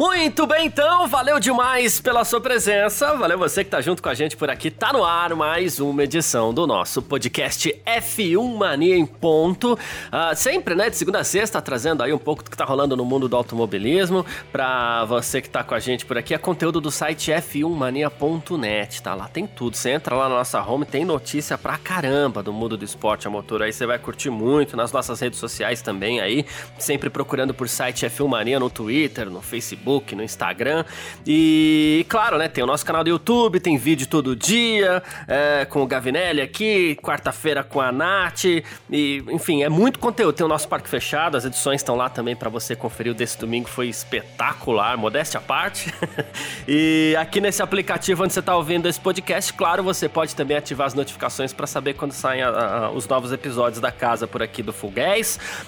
Muito bem, então, valeu demais pela sua presença. Valeu você que tá junto com a gente por aqui. Tá no ar mais uma edição do nosso podcast F1 Mania em ponto. Uh, sempre, né, de segunda a sexta, trazendo aí um pouco do que tá rolando no mundo do automobilismo. Pra você que tá com a gente por aqui, é conteúdo do site f1mania.net, tá? Lá tem tudo. Você entra lá na nossa home, tem notícia pra caramba do mundo do esporte a motor. Aí você vai curtir muito nas nossas redes sociais também aí. Sempre procurando por site F1 Mania no Twitter, no Facebook Facebook, no Instagram. E, claro, né, tem o nosso canal do YouTube, tem vídeo todo dia, é, com o Gavinelli aqui, quarta-feira com a Nath. E, enfim, é muito conteúdo. Tem o nosso parque fechado, as edições estão lá também para você conferir. O desse domingo foi espetacular, modéstia à parte. e aqui nesse aplicativo onde você está ouvindo esse podcast, claro, você pode também ativar as notificações para saber quando saem a, a, os novos episódios da casa por aqui do Full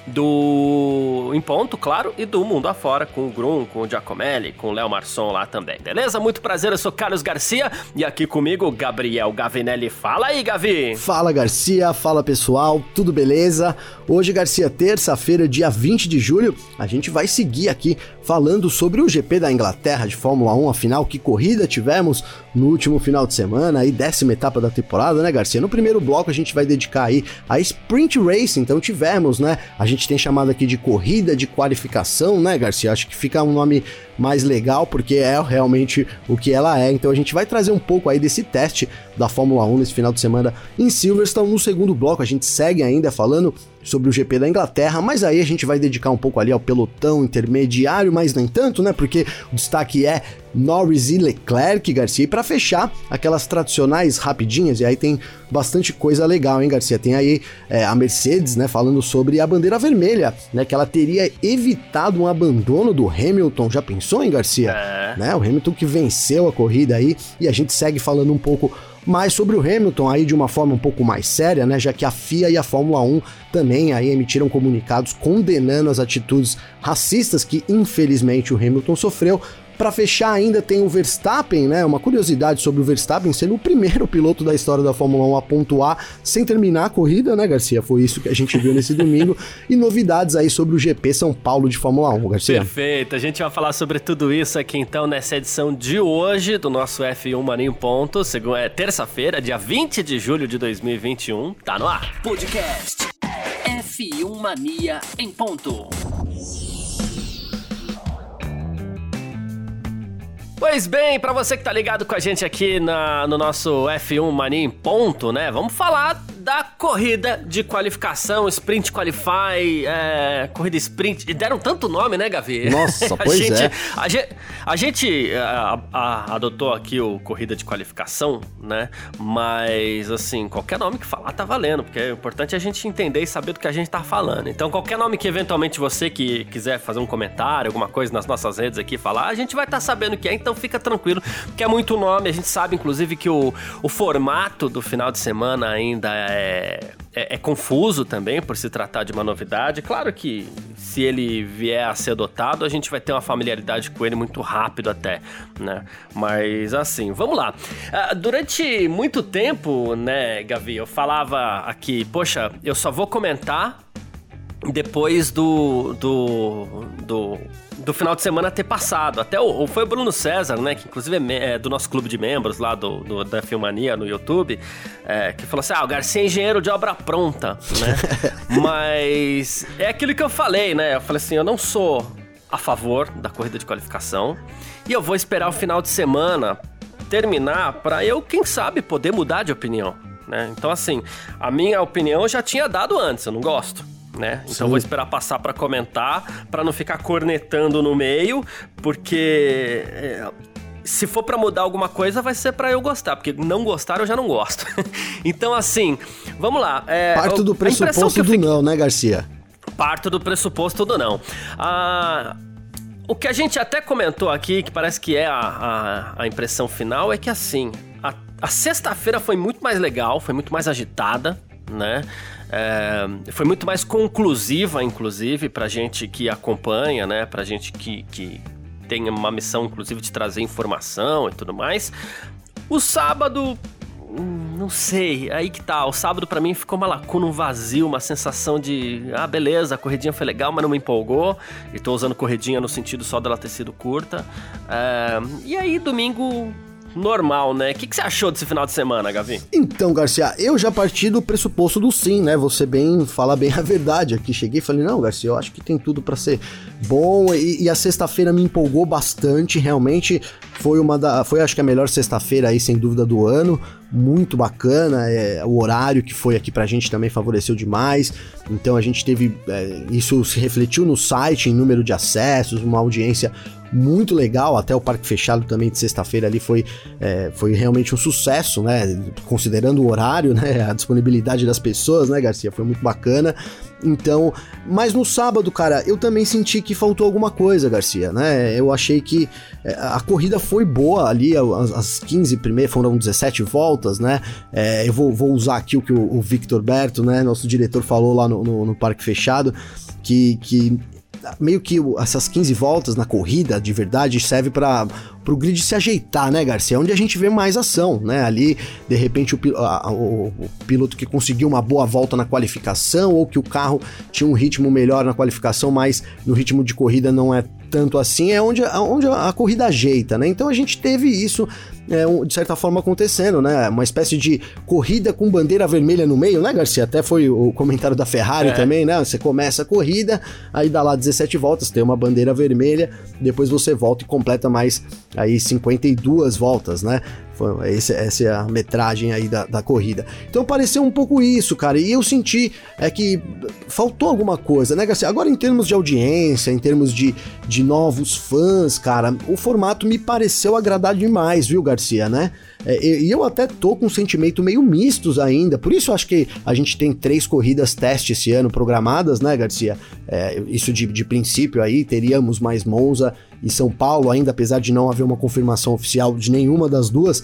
do Em Ponto, claro, e do Mundo Afora, com o Grum, com o Giacomo Giacomelli, com Léo Marçom lá também, beleza? Muito prazer, eu sou Carlos Garcia e aqui comigo Gabriel Gavinelli. Fala aí, Gavi! Fala, Garcia, fala pessoal, tudo beleza? Hoje, Garcia, terça-feira, dia 20 de julho, a gente vai seguir aqui falando sobre o GP da Inglaterra de Fórmula 1, afinal, que corrida tivemos no último final de semana, aí décima etapa da temporada, né, Garcia? No primeiro bloco a gente vai dedicar aí a Sprint Race, então tivemos, né? A gente tem chamado aqui de corrida de qualificação, né, Garcia? Acho que fica um nome mais legal, porque é realmente o que ela é. Então a gente vai trazer um pouco aí desse teste da Fórmula 1 nesse final de semana em Silverstone. No segundo bloco a gente segue ainda falando sobre o GP da Inglaterra, mas aí a gente vai dedicar um pouco ali ao pelotão intermediário, mas nem tanto, né? Porque o destaque é Norris e Leclerc, Garcia. E para fechar, aquelas tradicionais rapidinhas, e aí tem bastante coisa legal, hein, Garcia? Tem aí é, a Mercedes, né, falando sobre a bandeira vermelha, né, que ela teria evitado um abandono do Hamilton. Já pensou, hein, Garcia? É. Né, o Hamilton que venceu a corrida aí, e a gente segue falando um pouco mais sobre o Hamilton aí de uma forma um pouco mais séria, né, já que a FIA e a Fórmula 1 também aí emitiram comunicados condenando as atitudes racistas que infelizmente o Hamilton sofreu. Para fechar ainda tem o Verstappen, né? Uma curiosidade sobre o Verstappen sendo o primeiro piloto da história da Fórmula 1 a pontuar sem terminar a corrida, né, Garcia? Foi isso que a gente viu nesse domingo. E novidades aí sobre o GP São Paulo de Fórmula 1, Garcia. Perfeito. A gente vai falar sobre tudo isso aqui então nessa edição de hoje do nosso F1 Maninho Ponto. Segunda, é terça-feira, dia 20 de julho de 2021. Tá no ar. Podcast F1 Mania em ponto. Pois bem, para você que tá ligado com a gente aqui na, no nosso F1 Mania em ponto, né? Vamos falar da corrida de qualificação, Sprint Qualify, é, corrida sprint. E deram tanto nome, né, Gavi? Nossa, pois gente, é. A gente, a gente é, a, a, adotou aqui o corrida de qualificação, né? Mas, assim, qualquer nome que falar tá valendo, porque o importante é a gente entender e saber do que a gente tá falando. Então, qualquer nome que eventualmente você que quiser fazer um comentário, alguma coisa nas nossas redes aqui falar, a gente vai estar tá sabendo o que é, então fica tranquilo, que é muito nome. A gente sabe, inclusive, que o, o formato do final de semana ainda é é, é, é, confuso também por se tratar de uma novidade. Claro que se ele vier a ser adotado, a gente vai ter uma familiaridade com ele muito rápido até, né? Mas assim, vamos lá. Uh, durante muito tempo, né, Gavi, eu falava aqui, poxa, eu só vou comentar depois do, do, do do final de semana ter passado. Até o, foi o Bruno César, né? Que inclusive é, é do nosso clube de membros lá do, do da Filmania no YouTube, é, que falou assim: ah, o Garcia é engenheiro de obra pronta, né? Mas é aquilo que eu falei, né? Eu falei assim: eu não sou a favor da corrida de qualificação e eu vou esperar o final de semana terminar para eu, quem sabe, poder mudar de opinião. Né? Então, assim, a minha opinião eu já tinha dado antes, eu não gosto né? Então Sim. vou esperar passar para comentar, para não ficar cornetando no meio, porque é, se for para mudar alguma coisa, vai ser para eu gostar, porque não gostar eu já não gosto. então, assim, vamos lá. É, Parto do pressuposto do não, né, Garcia? Parto do pressuposto do não. Ah, o que a gente até comentou aqui, que parece que é a, a, a impressão final, é que assim, a, a sexta-feira foi muito mais legal, foi muito mais agitada, né? É, foi muito mais conclusiva, inclusive, pra gente que acompanha, né? Pra gente que, que tem uma missão, inclusive, de trazer informação e tudo mais. O sábado hum, não sei, aí que tá. O sábado para mim ficou uma lacuna, um vazio, uma sensação de, ah, beleza, a corridinha foi legal, mas não me empolgou. E tô usando corridinha no sentido só dela ter sido curta. É, e aí, domingo, normal, né? O que, que, você achou desse final de semana, Gavi? Então, Garcia, eu já parti do pressuposto do sim, né? Você bem fala bem a verdade aqui. Cheguei e falei, não, Garcia, eu acho que tem tudo para ser bom. E, e a sexta-feira me empolgou bastante. Realmente foi uma da. Foi acho que a melhor sexta-feira aí, sem dúvida, do ano. Muito bacana. É, o horário que foi aqui pra gente também favoreceu demais. Então a gente teve. É, isso se refletiu no site, em número de acessos, uma audiência muito legal, até o parque fechado também de sexta-feira ali foi, é, foi realmente um sucesso, né? Considerando o horário, né? A disponibilidade das pessoas, né, Garcia? Foi muito bacana. Então, mas no sábado, cara, eu também senti que faltou alguma coisa, Garcia, né? Eu achei que é, a corrida foi boa ali, as, as 15 primeiras, foram 17 voltas, né? É, eu vou, vou, usar aqui o que o, o Victor Berto, né, nosso diretor, falou lá no, no, no Parque Fechado, que, que meio que essas 15 voltas na corrida de verdade serve para o grid se ajeitar, né, Garcia? Onde a gente vê mais ação, né? Ali, de repente, o, a, o, o, piloto que conseguiu uma boa volta na qualificação ou que o carro tinha um ritmo melhor na qualificação, mas no ritmo de corrida não é tanto assim, é onde, onde a corrida ajeita, né? Então a gente teve isso é, um, de certa forma acontecendo, né? Uma espécie de corrida com bandeira vermelha no meio, né, Garcia? Até foi o comentário da Ferrari é. também, né? Você começa a corrida, aí dá lá 17 voltas, tem uma bandeira vermelha, depois você volta e completa mais aí 52 voltas, né? Esse, essa é a metragem aí da, da corrida. Então pareceu um pouco isso, cara. E eu senti é que faltou alguma coisa, né, Garcia? Agora, em termos de audiência, em termos de, de novos fãs, cara, o formato me pareceu agradar demais, viu, Garcia, né? É, e eu até tô com um sentimento meio mistos ainda, por isso acho que a gente tem três corridas teste esse ano programadas, né, Garcia? É, isso de, de princípio aí, teríamos mais Monza e São Paulo, ainda apesar de não haver uma confirmação oficial de nenhuma das duas.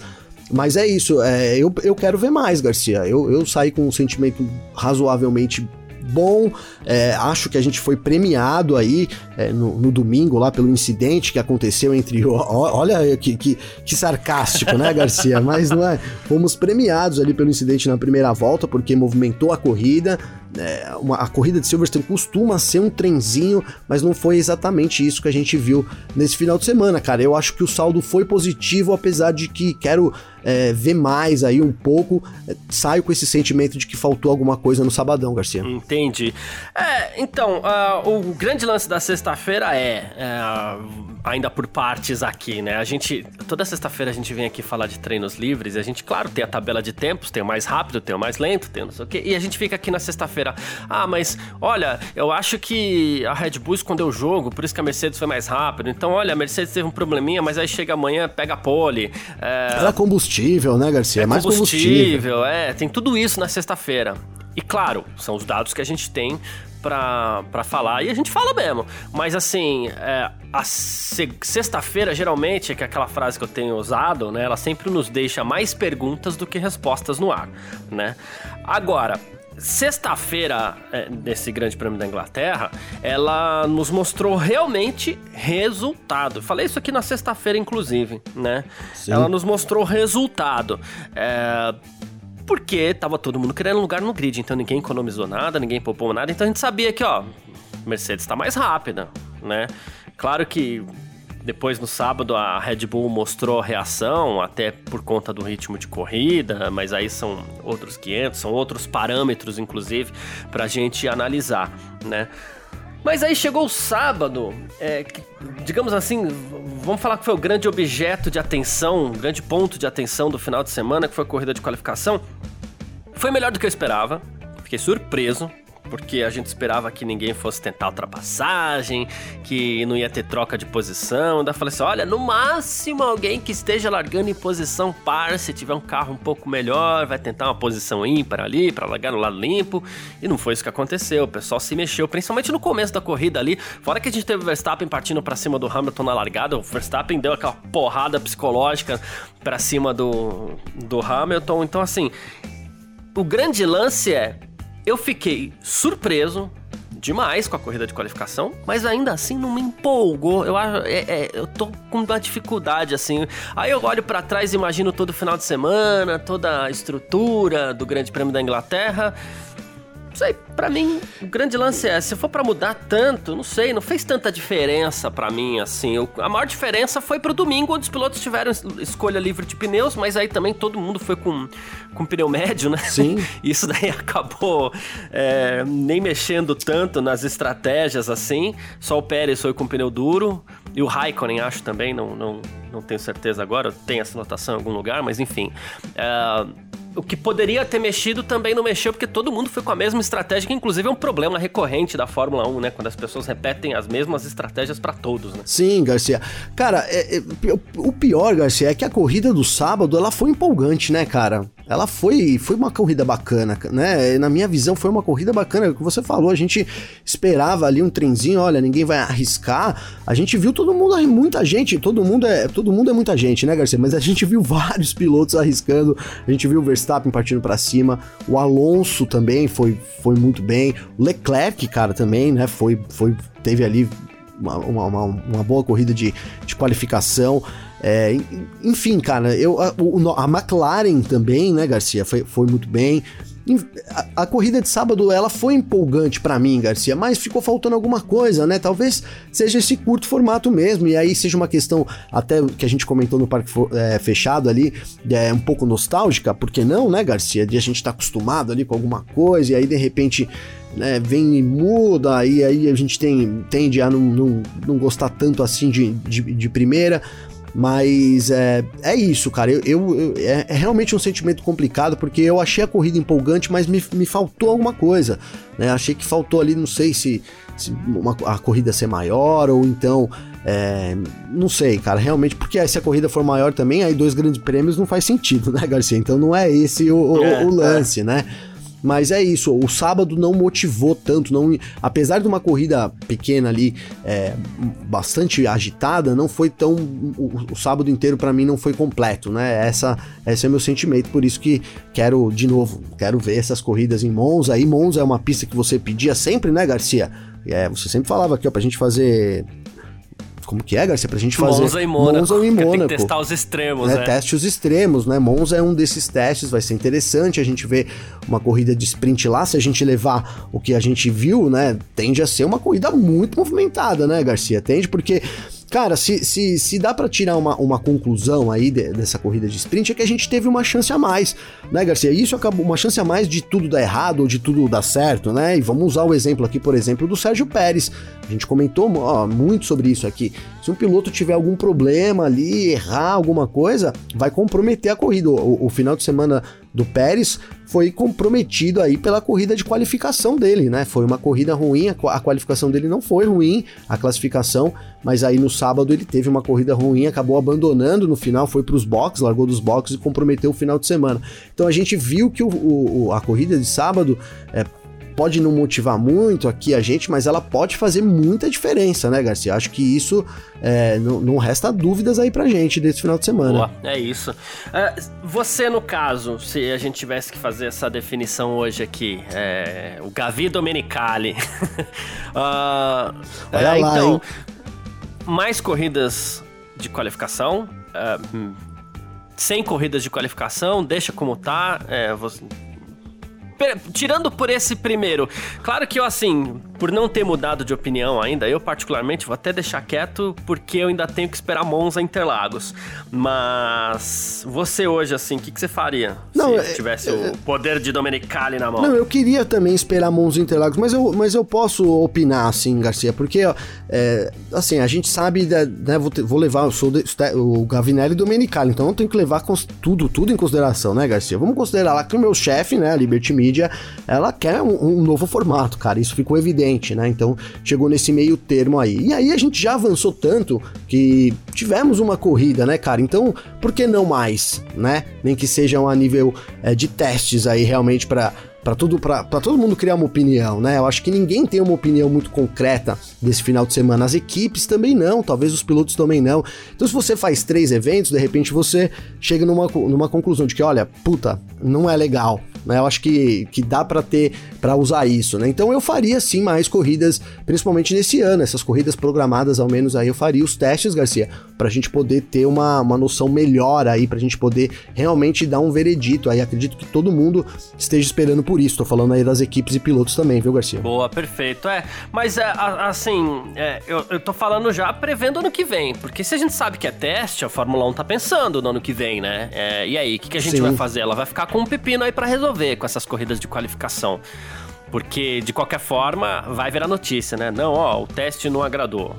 Mas é isso, é, eu, eu quero ver mais, Garcia. Eu, eu saí com um sentimento razoavelmente bom. É, acho que a gente foi premiado aí é, no, no, domingo lá pelo incidente que aconteceu entre. Olha que, que, que sarcástico, né, Garcia? Mas não é. Fomos premiados ali pelo incidente na primeira volta, porque movimentou a corrida. É, uma, a corrida de Silverstone costuma ser um trenzinho, mas não foi exatamente isso que a gente viu nesse final de semana, cara. Eu acho que o saldo foi positivo, apesar de que quero é, ver mais aí um pouco. É, saio com esse sentimento de que faltou alguma coisa no sabadão, Garcia. Entendi. É, então, uh, o grande lance da sexta-feira é, é, ainda por partes aqui, né? A gente, toda sexta-feira a gente vem aqui falar de treinos livres e a gente, claro, tem a tabela de tempos, tem o mais rápido, tem o mais lento, tem não sei o quê, e a gente fica aqui na sexta-feira feira Ah, mas olha, eu acho que a Red Bull escondeu o jogo, por isso que a Mercedes foi mais rápido. Então, olha, a Mercedes teve um probleminha, mas aí chega amanhã, pega a pole. É, Era combustível, né, Garcia? É, é mais combustível. É, tem tudo isso na sexta-feira. E claro, são os dados que a gente tem pra, pra falar. E a gente fala mesmo. Mas assim, é, a sexta-feira, geralmente, que é aquela frase que eu tenho usado, né? Ela sempre nos deixa mais perguntas do que respostas no ar, né? Agora, Sexta-feira, é, nesse Grande Prêmio da Inglaterra, ela nos mostrou realmente resultado. Falei isso aqui na sexta-feira, inclusive, né? Sim. Ela nos mostrou resultado. É, porque tava todo mundo querendo lugar no grid, então ninguém economizou nada, ninguém poupou nada, então a gente sabia que, ó, Mercedes está mais rápida, né? Claro que depois no sábado a Red Bull mostrou reação, até por conta do ritmo de corrida, mas aí são outros 500, são outros parâmetros, inclusive, para a gente analisar, né? Mas aí chegou o sábado, é, que, digamos assim, vamos falar que foi o grande objeto de atenção, o grande ponto de atenção do final de semana, que foi a corrida de qualificação. Foi melhor do que eu esperava, fiquei surpreso, porque a gente esperava que ninguém fosse tentar ultrapassagem, que não ia ter troca de posição. Eu falei assim: olha, no máximo alguém que esteja largando em posição par, se tiver um carro um pouco melhor, vai tentar uma posição ímpar ali para largar no lado limpo. E não foi isso que aconteceu. O pessoal se mexeu, principalmente no começo da corrida ali. Fora que a gente teve o Verstappen partindo para cima do Hamilton na largada, o Verstappen deu aquela porrada psicológica para cima do, do Hamilton. Então, assim, o grande lance é, eu fiquei surpreso demais com a corrida de qualificação, mas ainda assim não me empolgou. Eu acho, é, é, eu tô com uma dificuldade assim. Aí eu olho para trás e imagino todo o final de semana, toda a estrutura do Grande Prêmio da Inglaterra sei, pra mim, o grande lance é, se for para mudar tanto, não sei, não fez tanta diferença para mim, assim. Eu, a maior diferença foi pro domingo, onde os pilotos tiveram escolha livre de pneus, mas aí também todo mundo foi com, com pneu médio, né? Sim. Isso daí acabou é, nem mexendo tanto nas estratégias, assim. Só o Pérez foi com pneu duro, e o Raikkonen, acho também, não, não, não tenho certeza agora, tem essa anotação em algum lugar, mas enfim. É, o que poderia ter mexido também não mexeu, porque todo mundo foi com a mesma estratégia, que inclusive é um problema recorrente da Fórmula 1, né? Quando as pessoas repetem as mesmas estratégias para todos, né? Sim, Garcia. Cara, é, é, o pior, Garcia, é que a corrida do sábado, ela foi empolgante, né, cara? Ela foi, foi uma corrida bacana, né? Na minha visão, foi uma corrida bacana. Que você falou, a gente esperava ali um trenzinho, olha, ninguém vai arriscar. A gente viu todo mundo, muita gente, todo mundo é, todo mundo é muita gente, né, Garcia? Mas a gente viu vários pilotos arriscando. A gente viu o Verstappen partindo para cima, o Alonso também foi, foi muito bem. O Leclerc, cara, também, né? Foi, foi teve ali uma, uma, uma boa corrida de, de qualificação. É, enfim, cara, eu, a, a, McLaren também, né, Garcia, foi, foi muito bem. A, a, corrida de sábado ela foi empolgante para mim, Garcia, mas ficou faltando alguma coisa, né? Talvez seja esse curto formato mesmo, e aí seja uma questão até que a gente comentou no parque é, fechado ali, é um pouco nostálgica, por que não, né, Garcia? De a gente tá acostumado ali com alguma coisa, e aí de repente né, vem e muda, e aí a gente tem, tende a não, não, não gostar tanto assim de, de, de primeira. Mas é, é isso, cara. Eu, eu, eu é, é, realmente um sentimento complicado porque eu achei a corrida empolgante, mas me, me faltou alguma coisa. Né? Achei que faltou ali, não sei se, se uma, a corrida ser maior ou então. É, não sei, cara, realmente, porque se a corrida for maior também, aí dois grandes prêmios não faz sentido, né, Garcia? Então não é esse o, o, é, o lance, é. né? Mas é isso, o sábado não motivou tanto, não, apesar de uma corrida pequena ali, é, bastante agitada, não foi tão. O, o sábado inteiro para mim não foi completo, né? Essa, esse é meu sentimento, por isso que quero, de novo, quero ver essas corridas em Monza. E Monza é uma pista que você pedia sempre, né, Garcia? É, você sempre falava aqui, ó, pra gente fazer como que é, Garcia? Pra gente fazer. Monza e Mônaco. Monza e Mônaco. Tem que testar os extremos, né? né? Teste os extremos, né? Monza é um desses testes, vai ser interessante a gente ver uma corrida de sprint lá. Se a gente levar o que a gente viu, né? Tende a ser uma corrida muito movimentada, né, Garcia? Tende, porque Cara, se, se, se dá para tirar uma, uma conclusão aí de, dessa corrida de sprint, é que a gente teve uma chance a mais, né, Garcia? Isso acabou uma chance a mais de tudo dar errado ou de tudo dar certo, né? E vamos usar o exemplo aqui, por exemplo, do Sérgio Pérez. A gente comentou ó, muito sobre isso aqui. Se um piloto tiver algum problema ali, errar alguma coisa, vai comprometer a corrida. O, o final de semana do Pérez foi comprometido aí pela corrida de qualificação dele, né? Foi uma corrida ruim, a qualificação dele não foi ruim, a classificação, mas aí no sábado ele teve uma corrida ruim, acabou abandonando no final, foi para os boxes, largou dos boxes e comprometeu o final de semana. Então a gente viu que o, o, a corrida de sábado é, pode não motivar muito aqui a gente, mas ela pode fazer muita diferença, né, Garcia? Acho que isso é, não, não, resta dúvidas aí pra gente desse final de semana. Boa, é isso. Uh, você, no caso, se a gente tivesse que fazer essa definição hoje aqui, é, o Gavi Domenicali. uh, Olha é, lá, então, hein? mais corridas de qualificação. Uh, sem corridas de qualificação, deixa como tá. É, você, tirando por esse primeiro, claro que eu, assim, por não ter mudado de opinião ainda, eu particularmente vou até deixar quieto, porque eu ainda tenho que esperar Monza Interlagos. Mas você hoje, assim, o que, que, você faria não, se é, tivesse é, o poder de Domenicali na mão? Não, eu queria também esperar Monza Interlagos, mas eu, mas eu posso opinar, assim, Garcia, porque, é, assim, a gente sabe, né, vou, vou levar, eu sou de, o Gavinelli e Domenicali, então eu tenho que levar tudo, tudo em consideração, né, Garcia? Vamos considerar lá que o meu chefe, né, a Liberty Media, ela quer um, um novo formato, cara, isso ficou evidente né? Então chegou nesse meio termo aí. E aí a gente já avançou tanto que tivemos uma corrida, né, cara? Então por que não mais, né? Nem que sejam a nível é, de testes aí realmente para para tudo para todo mundo criar uma opinião, né? Eu acho que ninguém tem uma opinião muito concreta desse final de semana. As equipes também não, talvez os pilotos também não. Então, se você faz três eventos, de repente você chega numa, numa conclusão de que, olha, puta, não é legal, né? Eu acho que, que dá para ter, para usar isso, né? Então eu faria sim mais corridas, principalmente nesse ano, essas corridas programadas, ao menos aí eu faria os testes, Garcia, pra gente poder ter uma, uma noção melhor aí, pra gente poder realmente dar um veredito aí. Acredito que todo mundo esteja esperando por isso. Tô falando aí das equipes e pilotos também, viu, Garcia? Boa, perfeito. É, mas é, assim, é, eu, eu tô falando já prevendo ano que vem, porque se a gente sabe que é teste, a Fórmula 1 tá pensando no ano que vem, né? É, e aí, o que, que a gente Sim. vai fazer? Ela vai ficar com um pepino aí para resolver com essas corridas de qualificação. Porque, de qualquer forma, vai virar notícia, né? Não, ó, o teste não agradou.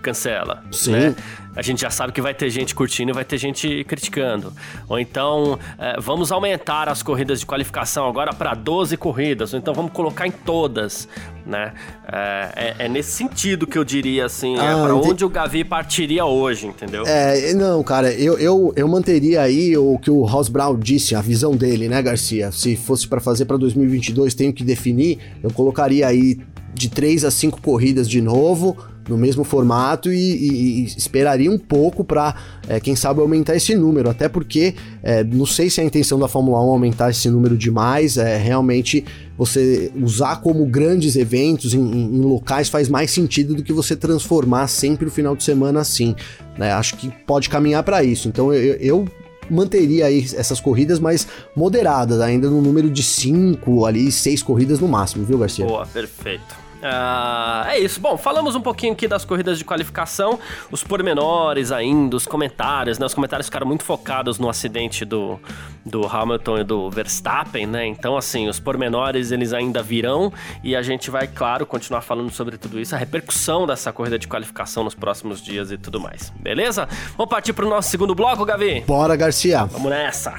Cancela. Sim. Né? A gente já sabe que vai ter gente curtindo e vai ter gente criticando. Ou então, é, vamos aumentar as corridas de qualificação agora para 12 corridas, ou então vamos colocar em todas, né? É, é, é nesse sentido que eu diria, assim, é ah, é para onde o Gavi partiria hoje, entendeu? É, não, cara, eu, eu, eu manteria aí o que o Ross Brown disse, a visão dele, né, Garcia? Se fosse para fazer para 2022, tenho que definir, eu colocaria aí de 3 a 5 corridas de novo, no mesmo formato e, e, e esperaria um pouco para, é, quem sabe, aumentar esse número. Até porque é, não sei se é a intenção da Fórmula 1 aumentar esse número demais. É realmente você usar como grandes eventos em, em, em locais faz mais sentido do que você transformar sempre o final de semana assim. Né? Acho que pode caminhar para isso. Então eu, eu manteria aí essas corridas mais moderadas, ainda no número de cinco ali, seis corridas no máximo, viu, Garcia? Boa, perfeito. Uh, é isso. Bom, falamos um pouquinho aqui das corridas de qualificação, os pormenores ainda, os comentários, né? Os comentários ficaram muito focados no acidente do, do Hamilton e do Verstappen, né? Então, assim, os pormenores eles ainda virão e a gente vai, claro, continuar falando sobre tudo isso, a repercussão dessa corrida de qualificação nos próximos dias e tudo mais. Beleza? Vamos partir pro nosso segundo bloco, Gavi? Bora, Garcia. Vamos nessa.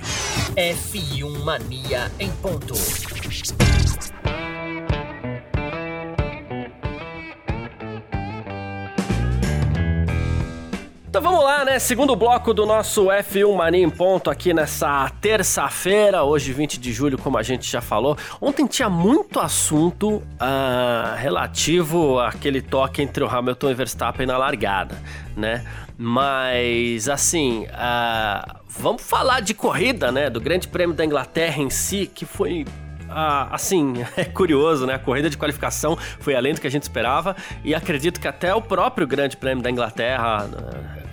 F1 Mania em ponto. Então vamos lá, né? Segundo bloco do nosso F1 Mania em ponto aqui nessa terça-feira, hoje 20 de julho, como a gente já falou. Ontem tinha muito assunto uh, relativo àquele toque entre o Hamilton e Verstappen na largada, né? Mas assim, uh, vamos falar de corrida, né? Do Grande Prêmio da Inglaterra em si, que foi ah, assim, é curioso, né? A corrida de qualificação foi além do que a gente esperava e acredito que até o próprio Grande Prêmio da Inglaterra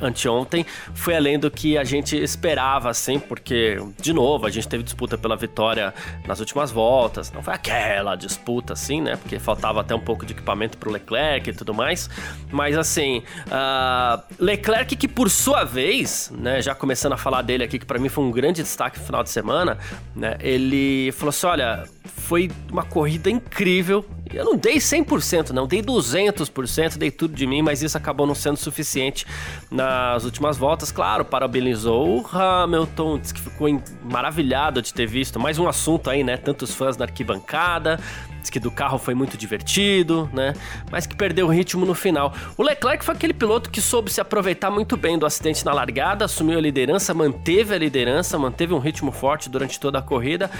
anteontem foi além do que a gente esperava, assim, porque, de novo, a gente teve disputa pela vitória nas últimas voltas, não foi aquela disputa, assim, né? Porque faltava até um pouco de equipamento pro Leclerc e tudo mais, mas assim, uh, Leclerc que por sua vez, né, já começando a falar dele aqui, que para mim foi um grande destaque no final de semana, né, ele falou assim, olha, foi uma corrida incrível. Eu não dei 100%, não, dei 200%, dei tudo de mim, mas isso acabou não sendo suficiente nas últimas voltas. Claro, parabenizou o Hamilton, disse que ficou maravilhado de ter visto mais um assunto aí, né? Tantos fãs na arquibancada, disse que do carro foi muito divertido, né? Mas que perdeu o ritmo no final. O Leclerc foi aquele piloto que soube se aproveitar muito bem do acidente na largada, assumiu a liderança, manteve a liderança, manteve um ritmo forte durante toda a corrida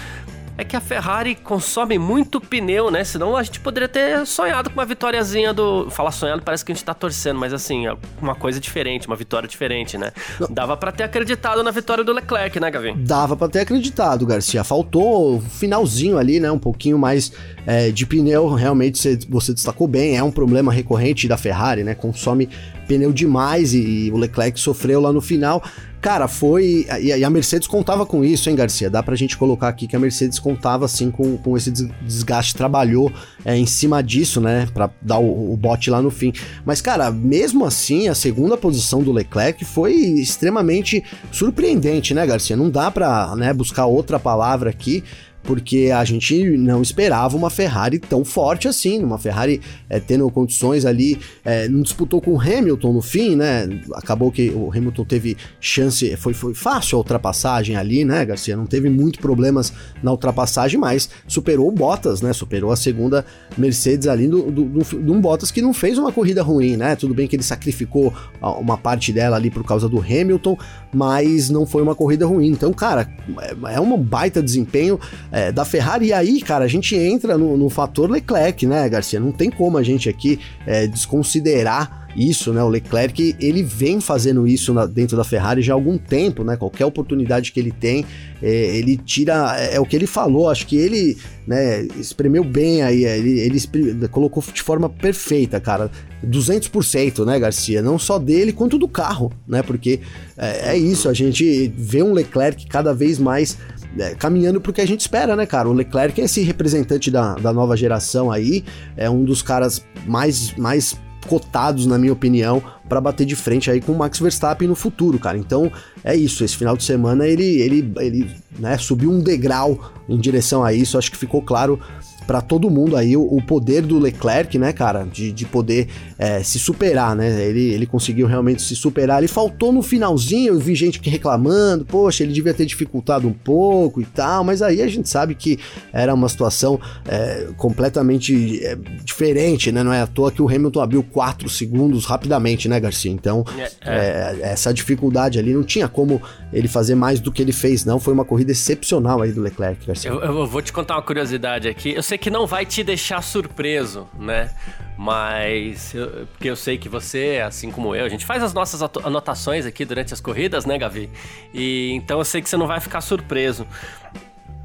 é que a Ferrari consome muito pneu, né? Senão a gente poderia ter sonhado com uma vitóriazinha do. Falar sonhado parece que a gente tá torcendo, mas assim, é uma coisa diferente, uma vitória diferente, né? Dava para ter acreditado na vitória do Leclerc, né, Gavin? Dava para ter acreditado, Garcia. Faltou o finalzinho ali, né? Um pouquinho mais é, de pneu. Realmente você, você destacou bem. É um problema recorrente da Ferrari, né? Consome pneu demais e, e o Leclerc sofreu lá no final. Cara, foi. E a Mercedes contava com isso, hein, Garcia? Dá pra gente colocar aqui que a Mercedes contava, assim, com, com esse desgaste, trabalhou é, em cima disso, né? Pra dar o, o bote lá no fim. Mas, cara, mesmo assim, a segunda posição do Leclerc foi extremamente surpreendente, né, Garcia? Não dá pra né, buscar outra palavra aqui porque a gente não esperava uma Ferrari tão forte assim, uma Ferrari é, tendo condições ali, é, não disputou com o Hamilton no fim, né? Acabou que o Hamilton teve chance, foi, foi fácil a ultrapassagem ali, né, Garcia? Não teve muito problemas na ultrapassagem, mas superou o Bottas, né? Superou a segunda Mercedes ali do, do, do, de um Bottas que não fez uma corrida ruim, né? Tudo bem que ele sacrificou uma parte dela ali por causa do Hamilton, mas não foi uma corrida ruim. Então, cara, é, é um baita desempenho. É, da Ferrari. E aí, cara, a gente entra no, no fator Leclerc, né, Garcia? Não tem como a gente aqui é, desconsiderar isso, né? O Leclerc, ele vem fazendo isso na, dentro da Ferrari já há algum tempo, né? Qualquer oportunidade que ele tem, é, ele tira. É, é, o que ele falou, acho que ele, né, espremeu bem aí, é, ele, ele colocou de forma perfeita, cara. 200%, né, Garcia? Não só dele, quanto do carro, né? Porque é, é isso, a gente vê um Leclerc cada vez mais é, caminhando pro que a gente espera, né, cara? O Leclerc é esse representante da, da nova geração aí, é um dos caras mais, mais cotados, na minha opinião, para bater de frente aí com o Max Verstappen no futuro, cara. Então é isso. Esse final de semana ele, ele, ele né, subiu um degrau em direção a isso. Acho que ficou claro para todo mundo aí o, o, poder do Leclerc, né, cara, de, de poder é, se superar, né? Ele, ele conseguiu realmente se superar. Ele faltou no finalzinho, eu vi gente reclamando, poxa, ele devia ter dificultado um pouco e tal, mas aí a gente sabe que era uma situação é, completamente é, diferente, né? Não é à toa que o Hamilton abriu 4 segundos rapidamente, né, Garcia? Então, é, é. É, essa dificuldade ali não tinha como ele fazer mais do que ele fez, não. Foi uma corrida excepcional aí do Leclerc, Garcia. Eu, eu vou te contar uma curiosidade aqui. Eu sei que não vai te deixar surpreso, né? Mas eu, porque eu sei que você, assim como eu, a gente faz as nossas anotações aqui durante as corridas, né, Gavi? E então eu sei que você não vai ficar surpreso.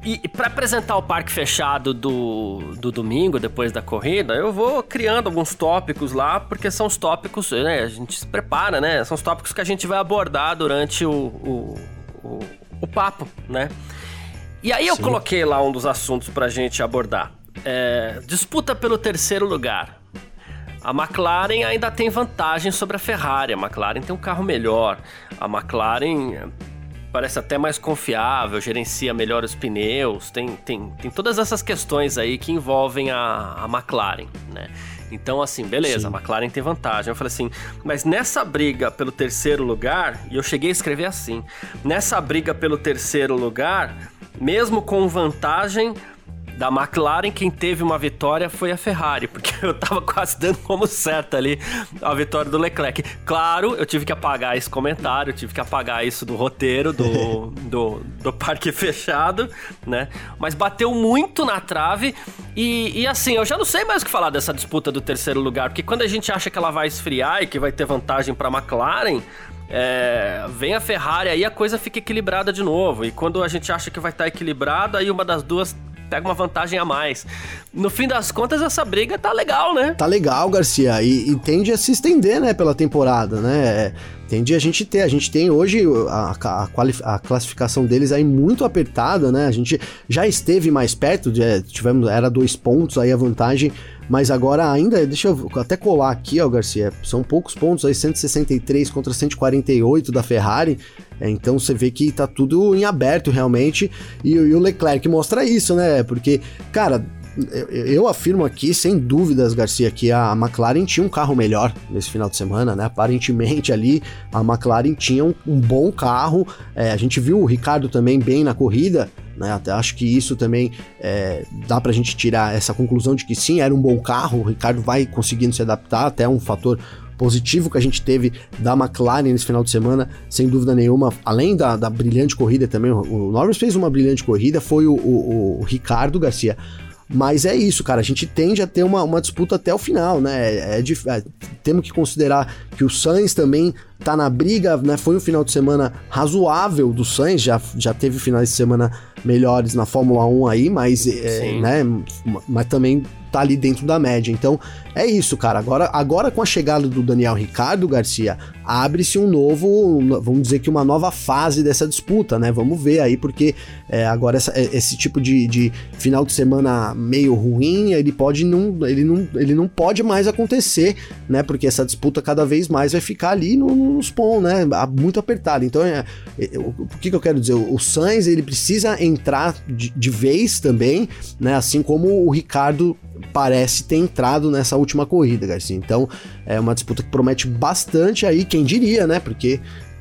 E, e para apresentar o parque fechado do, do domingo, depois da corrida, eu vou criando alguns tópicos lá, porque são os tópicos, né? A gente se prepara, né? São os tópicos que a gente vai abordar durante o, o, o, o papo, né? E aí eu Sim. coloquei lá um dos assuntos pra gente abordar. É, disputa pelo terceiro lugar. A McLaren ainda tem vantagem sobre a Ferrari. A McLaren tem um carro melhor. A McLaren é, parece até mais confiável, gerencia melhor os pneus. Tem, tem, tem todas essas questões aí que envolvem a, a McLaren, né? Então, assim, beleza, Sim. a McLaren tem vantagem. Eu falei assim, mas nessa briga pelo terceiro lugar, e eu cheguei a escrever assim: nessa briga pelo terceiro lugar, mesmo com vantagem, da McLaren, quem teve uma vitória foi a Ferrari, porque eu tava quase dando como certa ali a vitória do Leclerc. Claro, eu tive que apagar esse comentário, tive que apagar isso do roteiro do, do, do parque fechado, né? Mas bateu muito na trave e, e assim, eu já não sei mais o que falar dessa disputa do terceiro lugar, porque quando a gente acha que ela vai esfriar e que vai ter vantagem para McLaren, é, vem a Ferrari aí a coisa fica equilibrada de novo. E quando a gente acha que vai estar tá equilibrada, aí uma das duas pega uma vantagem a mais. No fim das contas, essa briga tá legal, né? Tá legal, Garcia, e, e tende a se estender, né, pela temporada, né? Tende a gente ter, a gente tem hoje a, a, a, classificação deles aí muito apertada, né? A gente já esteve mais perto, de, é, tivemos, era dois pontos aí a vantagem, mas agora ainda, deixa eu até colar aqui, ó, Garcia, são poucos pontos aí, 163 contra 148 da Ferrari, é, então você vê que tá tudo em aberto realmente, e, e o Leclerc mostra isso, né? Porque, cara, eu afirmo aqui, sem dúvidas, Garcia, que a McLaren tinha um carro melhor nesse final de semana, né? Aparentemente ali a McLaren tinha um, um bom carro. É, a gente viu o Ricardo também bem na corrida, né? Até acho que isso também é, dá pra gente tirar essa conclusão de que sim, era um bom carro. O Ricardo vai conseguindo se adaptar, até um fator positivo que a gente teve da McLaren nesse final de semana, sem dúvida nenhuma, além da, da brilhante corrida também, o Norris fez uma brilhante corrida, foi o, o, o Ricardo Garcia mas é isso, cara. A gente tende a ter uma, uma disputa até o final, né? É, é, é, temos que considerar que o Sainz também tá na briga, né? Foi um final de semana razoável do Sainz, já, já teve finais de semana melhores na Fórmula 1 aí, mas, é, né? Mas também tá ali dentro da média. Então, é isso, cara. Agora, agora com a chegada do Daniel Ricardo Garcia, abre-se um novo, vamos dizer que uma nova fase dessa disputa, né? Vamos ver aí, porque é, agora essa, é, esse tipo de, de, final de semana meio ruim, ele pode não, ele não, ele não pode mais acontecer, né? Porque essa disputa cada vez mais vai ficar ali no, nos pontos, né? Muito apertada. Então, é, é, o, o que, que, eu quero dizer? O, o Sainz, ele precisa entrar de, de vez também, né? Assim como o Ricardo parece ter entrado nessa última corrida, Garcia. Então é uma disputa que promete bastante aí, quem diria, né? Porque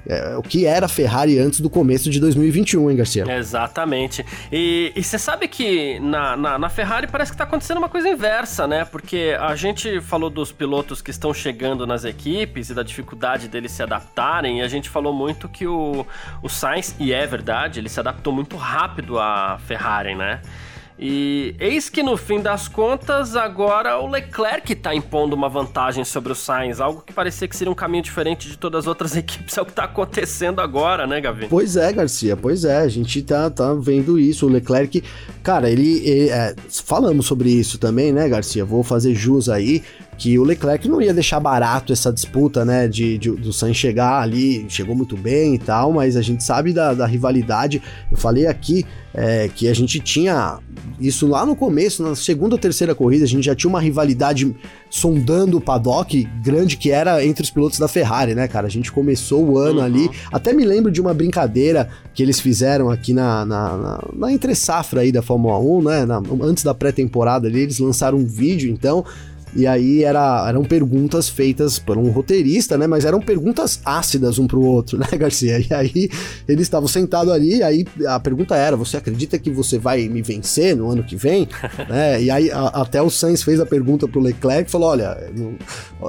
é, o que era a Ferrari antes do começo de 2021, hein, Garcia? Exatamente. E você sabe que na, na, na, Ferrari parece que está acontecendo uma coisa inversa, né? Porque a gente falou dos pilotos que estão chegando nas equipes e da dificuldade deles se adaptarem, e a gente falou muito que o, o Sainz, e é verdade, ele se adaptou muito rápido à Ferrari, né? E eis que no fim das contas, agora o Leclerc está impondo uma vantagem sobre o Sainz, algo que parecia que seria um caminho diferente de todas as outras equipes, é o que está acontecendo agora, né, Gavi? Pois é, Garcia, pois é, a gente tá, tá vendo isso. O Leclerc, cara, ele. ele é, falamos sobre isso também, né, Garcia? Vou fazer jus aí que o Leclerc não ia deixar barato essa disputa, né, de, de do Sainz chegar ali, chegou muito bem e tal, mas a gente sabe da, da rivalidade. Eu falei aqui é, que a gente tinha isso lá no começo, na segunda ou terceira corrida, a gente já tinha uma rivalidade sondando o paddock grande que era entre os pilotos da Ferrari, né, cara? A gente começou o ano uhum. ali, até me lembro de uma brincadeira que eles fizeram aqui na, na, na, na entre safra aí da Fórmula 1, né, na, antes da pré-temporada ali, eles lançaram um vídeo, então e aí era, eram perguntas feitas por um roteirista, né? Mas eram perguntas ácidas um pro outro, né, Garcia? E aí eles estavam sentados ali, e aí a pergunta era: você acredita que você vai me vencer no ano que vem? né? E aí a, até o Sainz fez a pergunta pro Leclerc e falou: olha, eu,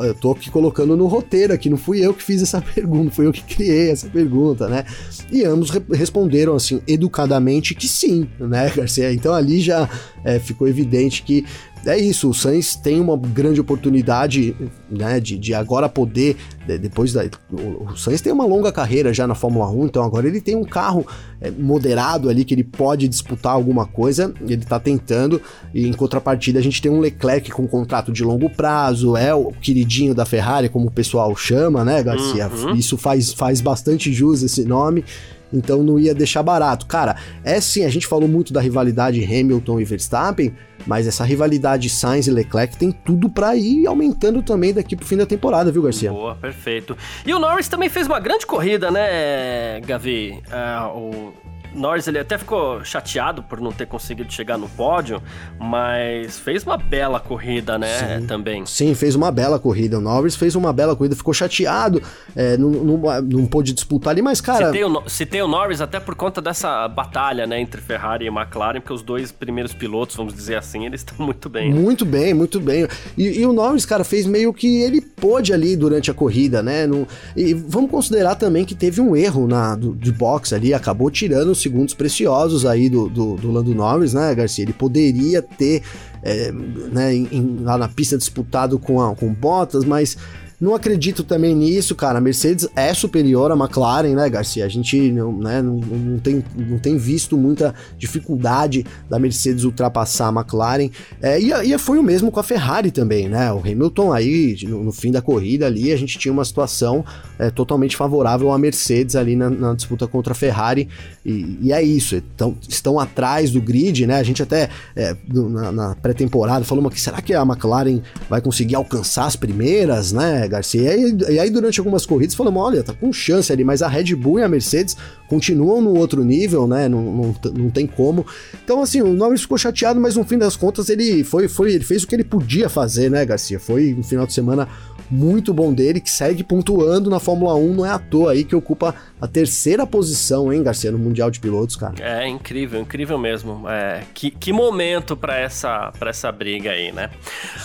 eu tô aqui colocando no roteiro aqui, não fui eu que fiz essa pergunta, fui eu que criei essa pergunta, né? E ambos re responderam assim, educadamente, que sim, né, Garcia? Então ali já é, ficou evidente que é isso, o Sainz tem uma grande oportunidade, né, de, de agora poder, de, depois da... O, o Sainz tem uma longa carreira já na Fórmula 1, então agora ele tem um carro é, moderado ali que ele pode disputar alguma coisa, ele tá tentando, e em contrapartida a gente tem um Leclerc com contrato de longo prazo, é o queridinho da Ferrari, como o pessoal chama, né, Garcia? Uhum. Isso faz, faz bastante jus esse nome, então não ia deixar barato. Cara, é sim, a gente falou muito da rivalidade Hamilton e Verstappen, mas essa rivalidade Sainz e Leclerc tem tudo para ir aumentando também daqui pro fim da temporada, viu, Garcia? Boa, perfeito. E o Norris também fez uma grande corrida, né, Gavi? Uh, o Norris ele até ficou chateado por não ter conseguido chegar no pódio, mas fez uma bela corrida, né? Sim. Também. Sim, fez uma bela corrida. O Norris fez uma bela corrida, ficou chateado, é, não, não, não pôde disputar ali, mas cara. Citei o, citei o Norris até por conta dessa batalha, né? Entre Ferrari e McLaren, porque os dois primeiros pilotos, vamos dizer assim, eles estão muito bem. Né? Muito bem, muito bem. E, e, o Norris, cara, fez meio que ele pôde ali durante a corrida, né? No, e vamos considerar também que teve um erro na, do, de boxe ali, acabou tirando segundos preciosos aí do, do, do Lando Norris, né, Garcia? Ele poderia ter é, né, em, lá na pista disputado com, a, com Bottas, mas não acredito também nisso, cara. A Mercedes é superior à McLaren, né, Garcia? A gente não, né, não, não, tem, não tem visto muita dificuldade da Mercedes ultrapassar a McLaren. É, e, e foi o mesmo com a Ferrari também, né? O Hamilton aí, no, no fim da corrida ali, a gente tinha uma situação é, totalmente favorável à Mercedes ali na, na disputa contra a Ferrari. E, e, é isso, então, estão atrás do grid, né? A gente até é, na, na pré-temporada falou que será que a McLaren vai conseguir alcançar as primeiras, né? Garcia. E aí, e aí, durante algumas corridas, falamos: olha, tá com chance ali, mas a Red Bull e a Mercedes continuam no outro nível, né? Não, não, não tem como. Então, assim, o Norris ficou chateado, mas no fim das contas ele foi, foi, ele fez o que ele podia fazer, né, Garcia? Foi um final de semana muito bom dele, que segue pontuando na Fórmula 1, não é à toa aí que ocupa a terceira posição, hein, Garcia, no Mundial de Pilotos, cara. É incrível, incrível mesmo. É, que, que momento para essa, pra essa briga aí, né?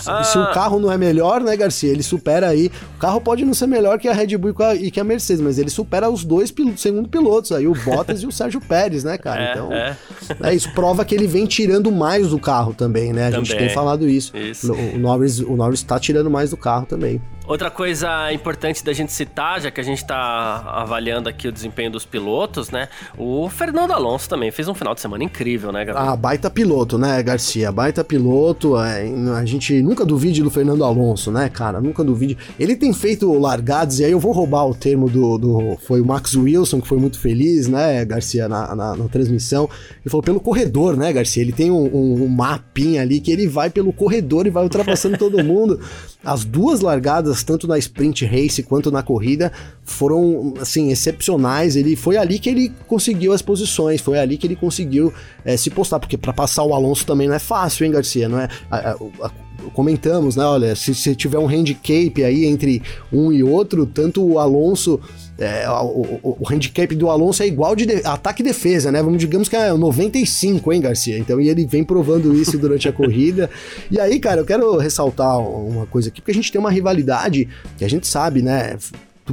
Se, ah... se, o carro não é melhor, né, Garcia, ele supera aí. O carro pode não ser melhor que a Red Bull e que a Mercedes, mas ele supera os dois pilotos, segundo pilotos aí, o Bottas e o Sérgio Pérez, né, cara? É, então, é. é. isso prova que ele vem tirando mais do carro também, né? A também. gente tem falado isso. isso. O, o, Norris, o Norris tá tirando mais do carro também. Outra coisa importante da gente citar, já que a gente está avaliando aqui o desempenho dos pilotos, né? O Fernando Alonso também fez um final de semana incrível, né, Gabriel? Ah, baita piloto, né, Garcia? Baita piloto. É, a gente nunca duvide do Fernando Alonso, né, cara? Nunca duvide. Ele tem feito largados, e aí eu vou roubar o termo do. do foi o Max Wilson, que foi muito feliz, né, Garcia, na, na, na transmissão. Ele falou pelo corredor, né, Garcia? Ele tem um, um, um mapinha ali que ele vai pelo corredor e vai ultrapassando todo mundo. As duas largadas, tanto na sprint race quanto na corrida, foram assim excepcionais. Ele foi ali que ele conseguiu as posições, foi ali que ele conseguiu é, se postar, porque para passar o Alonso também não é fácil, hein, Garcia? Não é? A, a, a, comentamos, né? Olha, se, se tiver um handicap aí entre um e outro, tanto o Alonso é, o, o, o, handicap do Alonso é igual de, de ataque e defesa, né? Vamos digamos que é 95, hein, Garcia? Então, e ele vem provando isso durante a corrida. E aí, cara, eu quero ressaltar uma coisa aqui, porque a gente tem uma rivalidade que a gente sabe, né?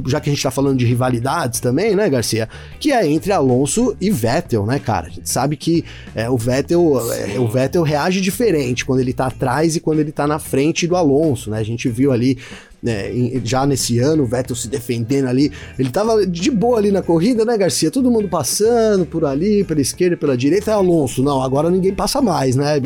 já que a gente tá falando de rivalidades também, né, Garcia? Que é entre Alonso e Vettel, né, cara? A gente sabe que é, o Vettel é, o Vettel reage diferente quando ele tá atrás e quando ele tá na frente do Alonso, né? A gente viu ali né, já nesse ano, o Vettel se defendendo ali. Ele tava de boa ali na corrida, né, Garcia? Todo mundo passando por ali, pela esquerda, pela direita. É Alonso, não, agora ninguém passa mais, né?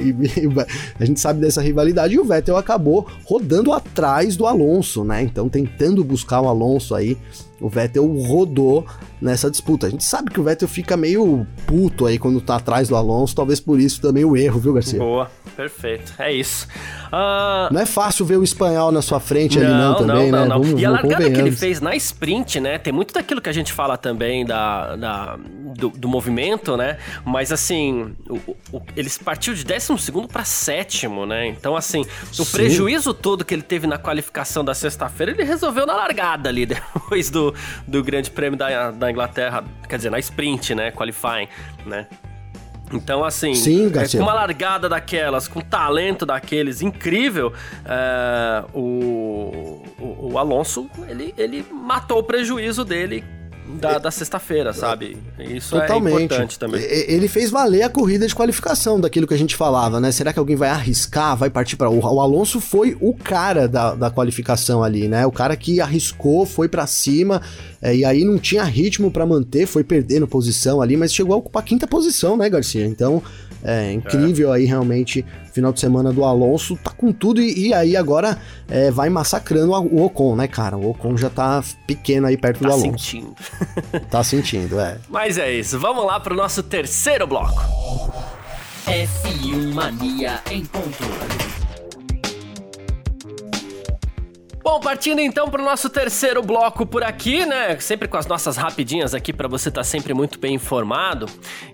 A gente sabe dessa rivalidade e o Vettel acabou rodando atrás do Alonso, né? Então tentando buscar o Alonso aí. O Vettel rodou nessa disputa. A gente sabe que o Vettel fica meio puto aí quando tá atrás do Alonso, talvez por isso também o erro, viu, Garcia? Boa, perfeito. É isso. Uh... Não é fácil ver o espanhol na sua frente não, ali, não, também, não, né? Não, vamos, e a largada que ele fez na sprint, né? Tem muito daquilo que a gente fala também da, da do, do, movimento, né? Mas assim, o, o, ele partiu de décimo segundo para sétimo, né? Então, assim, o Sim. prejuízo todo que ele teve na qualificação da sexta-feira, ele resolveu na largada ali, depois do, do Grande Prêmio da, da Inglaterra, quer dizer, na sprint, né? Qualifying, né? Então, assim, Sim, é, com uma largada daquelas, com talento daqueles incrível, é, o, o, o, Alonso, ele, ele matou o prejuízo dele da, da sexta-feira, sabe? Isso é Totalmente. é importante também. Ele fez valer a corrida de qualificação daquilo que a gente falava, né? Será que alguém vai arriscar, vai partir para o, o Alonso foi o cara da, da qualificação ali, né? O cara que arriscou, foi para cima, é, e aí não tinha ritmo para manter, foi perdendo posição ali, mas chegou a ocupar a quinta posição, né, Garcia? Então, é incrível é. aí realmente final de semana do Alonso tá com tudo e, e aí agora é, vai massacrando o Ocon, né, cara? O Ocon já tá pequeno aí perto tá do Alonso. Tá sentindo. tá sentindo, é. Mas é isso, vamos lá pro nosso terceiro bloco. F1 Mania em ponto. Bom, partindo então para o nosso terceiro bloco por aqui, né? Sempre com as nossas rapidinhas aqui para você estar tá sempre muito bem informado.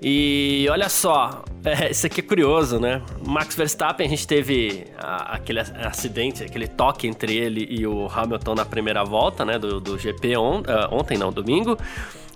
E olha só, é, isso aqui é curioso, né? Max Verstappen, a gente teve a, aquele acidente, aquele toque entre ele e o Hamilton na primeira volta, né? Do, do GP on, uh, ontem, não, domingo.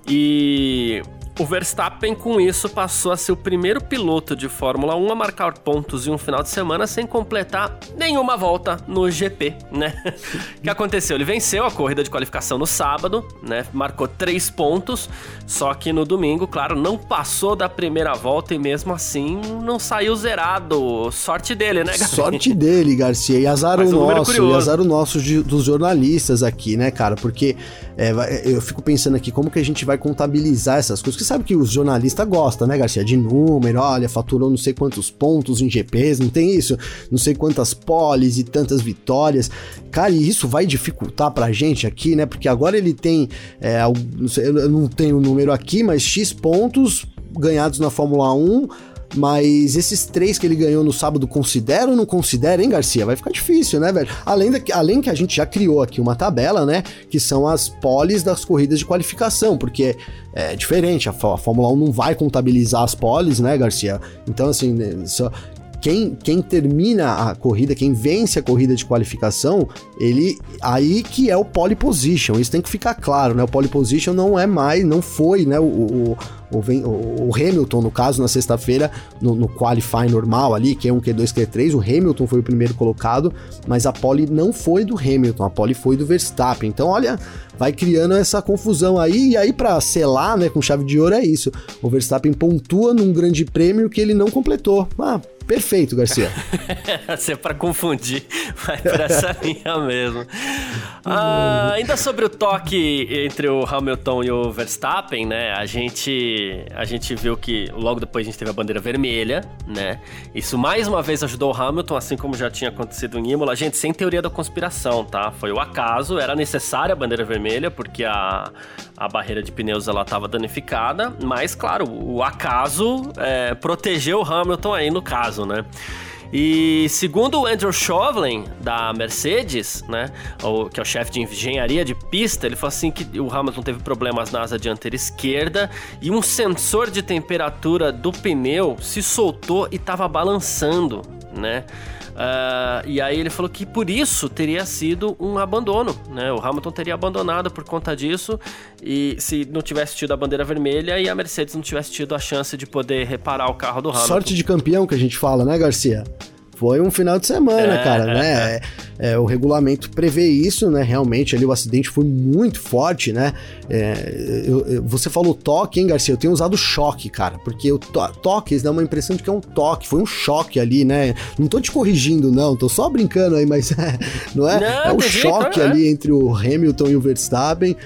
E o Verstappen, com isso, passou a ser o primeiro piloto de Fórmula 1 a marcar pontos em um final de semana sem completar nenhuma volta no GP, né? o que aconteceu? Ele venceu a corrida de qualificação no sábado, né? Marcou três pontos, só que no domingo, claro, não passou da primeira volta e mesmo assim não saiu zerado. Sorte dele, né, Garcia? Sorte dele, Garcia. E azar o nosso, e azar o nosso de, dos jornalistas aqui, né, cara? Porque é, eu fico pensando aqui como que a gente vai contabilizar essas coisas sabe que os jornalistas gostam, né, Garcia? De número, olha, faturou não sei quantos pontos em GPs, não tem isso? Não sei quantas poles e tantas vitórias. Cara, e isso vai dificultar pra gente aqui, né? Porque agora ele tem, é, eu não tenho o número aqui, mas X pontos ganhados na Fórmula 1 mas esses três que ele ganhou no sábado, considera ou não considera, hein, Garcia? Vai ficar difícil, né, velho? Além, da, além que a gente já criou aqui uma tabela, né? Que são as poles das corridas de qualificação, porque é diferente, a, a Fórmula 1 não vai contabilizar as poles, né, Garcia? Então, assim, né, só, quem, quem termina a corrida, quem vence a corrida de qualificação, ele aí que é o pole position. Isso tem que ficar claro, né? O pole position não é mais, não foi, né? O, o, o, o Hamilton, no caso, na sexta-feira, no, no qualify normal ali, Q1, Q2, Q3, o Hamilton foi o primeiro colocado, mas a pole não foi do Hamilton, a pole foi do Verstappen. Então, olha, vai criando essa confusão aí, e aí para selar, né, com chave de ouro é isso. O Verstappen pontua num grande prêmio que ele não completou. Ah, Perfeito, Garcia. Se é pra confundir, vai pra essa linha mesmo. Ah, ainda sobre o toque entre o Hamilton e o Verstappen, né? A gente, a gente viu que logo depois a gente teve a bandeira vermelha, né? Isso mais uma vez ajudou o Hamilton, assim como já tinha acontecido em Imola. Gente, sem teoria da conspiração, tá? Foi o acaso, era necessária a bandeira vermelha, porque a, a barreira de pneus ela estava danificada, mas claro, o acaso é, protegeu o Hamilton aí no caso, né? E segundo o Andrew Chauvelin, da Mercedes, né, que é o chefe de engenharia de pista, ele falou assim que o Hamilton teve problemas na asa dianteira esquerda e um sensor de temperatura do pneu se soltou e estava balançando né? Uh, e aí ele falou que por isso teria sido um abandono, né? O Hamilton teria abandonado por conta disso e se não tivesse tido a bandeira vermelha e a Mercedes não tivesse tido a chance de poder reparar o carro do Hamilton. Sorte de campeão que a gente fala, né, Garcia? Foi um final de semana, é, cara, né? É, é, o regulamento prevê isso, né? Realmente ali o acidente foi muito forte, né? É, eu, eu, você falou toque, hein, Garcia? Eu tenho usado choque, cara, porque o to toques dá uma impressão de que é um toque, foi um choque ali, né? Não tô te corrigindo, não, tô só brincando aí, mas não é? Não, é o choque jeito, ali entre o Hamilton e o Verstappen,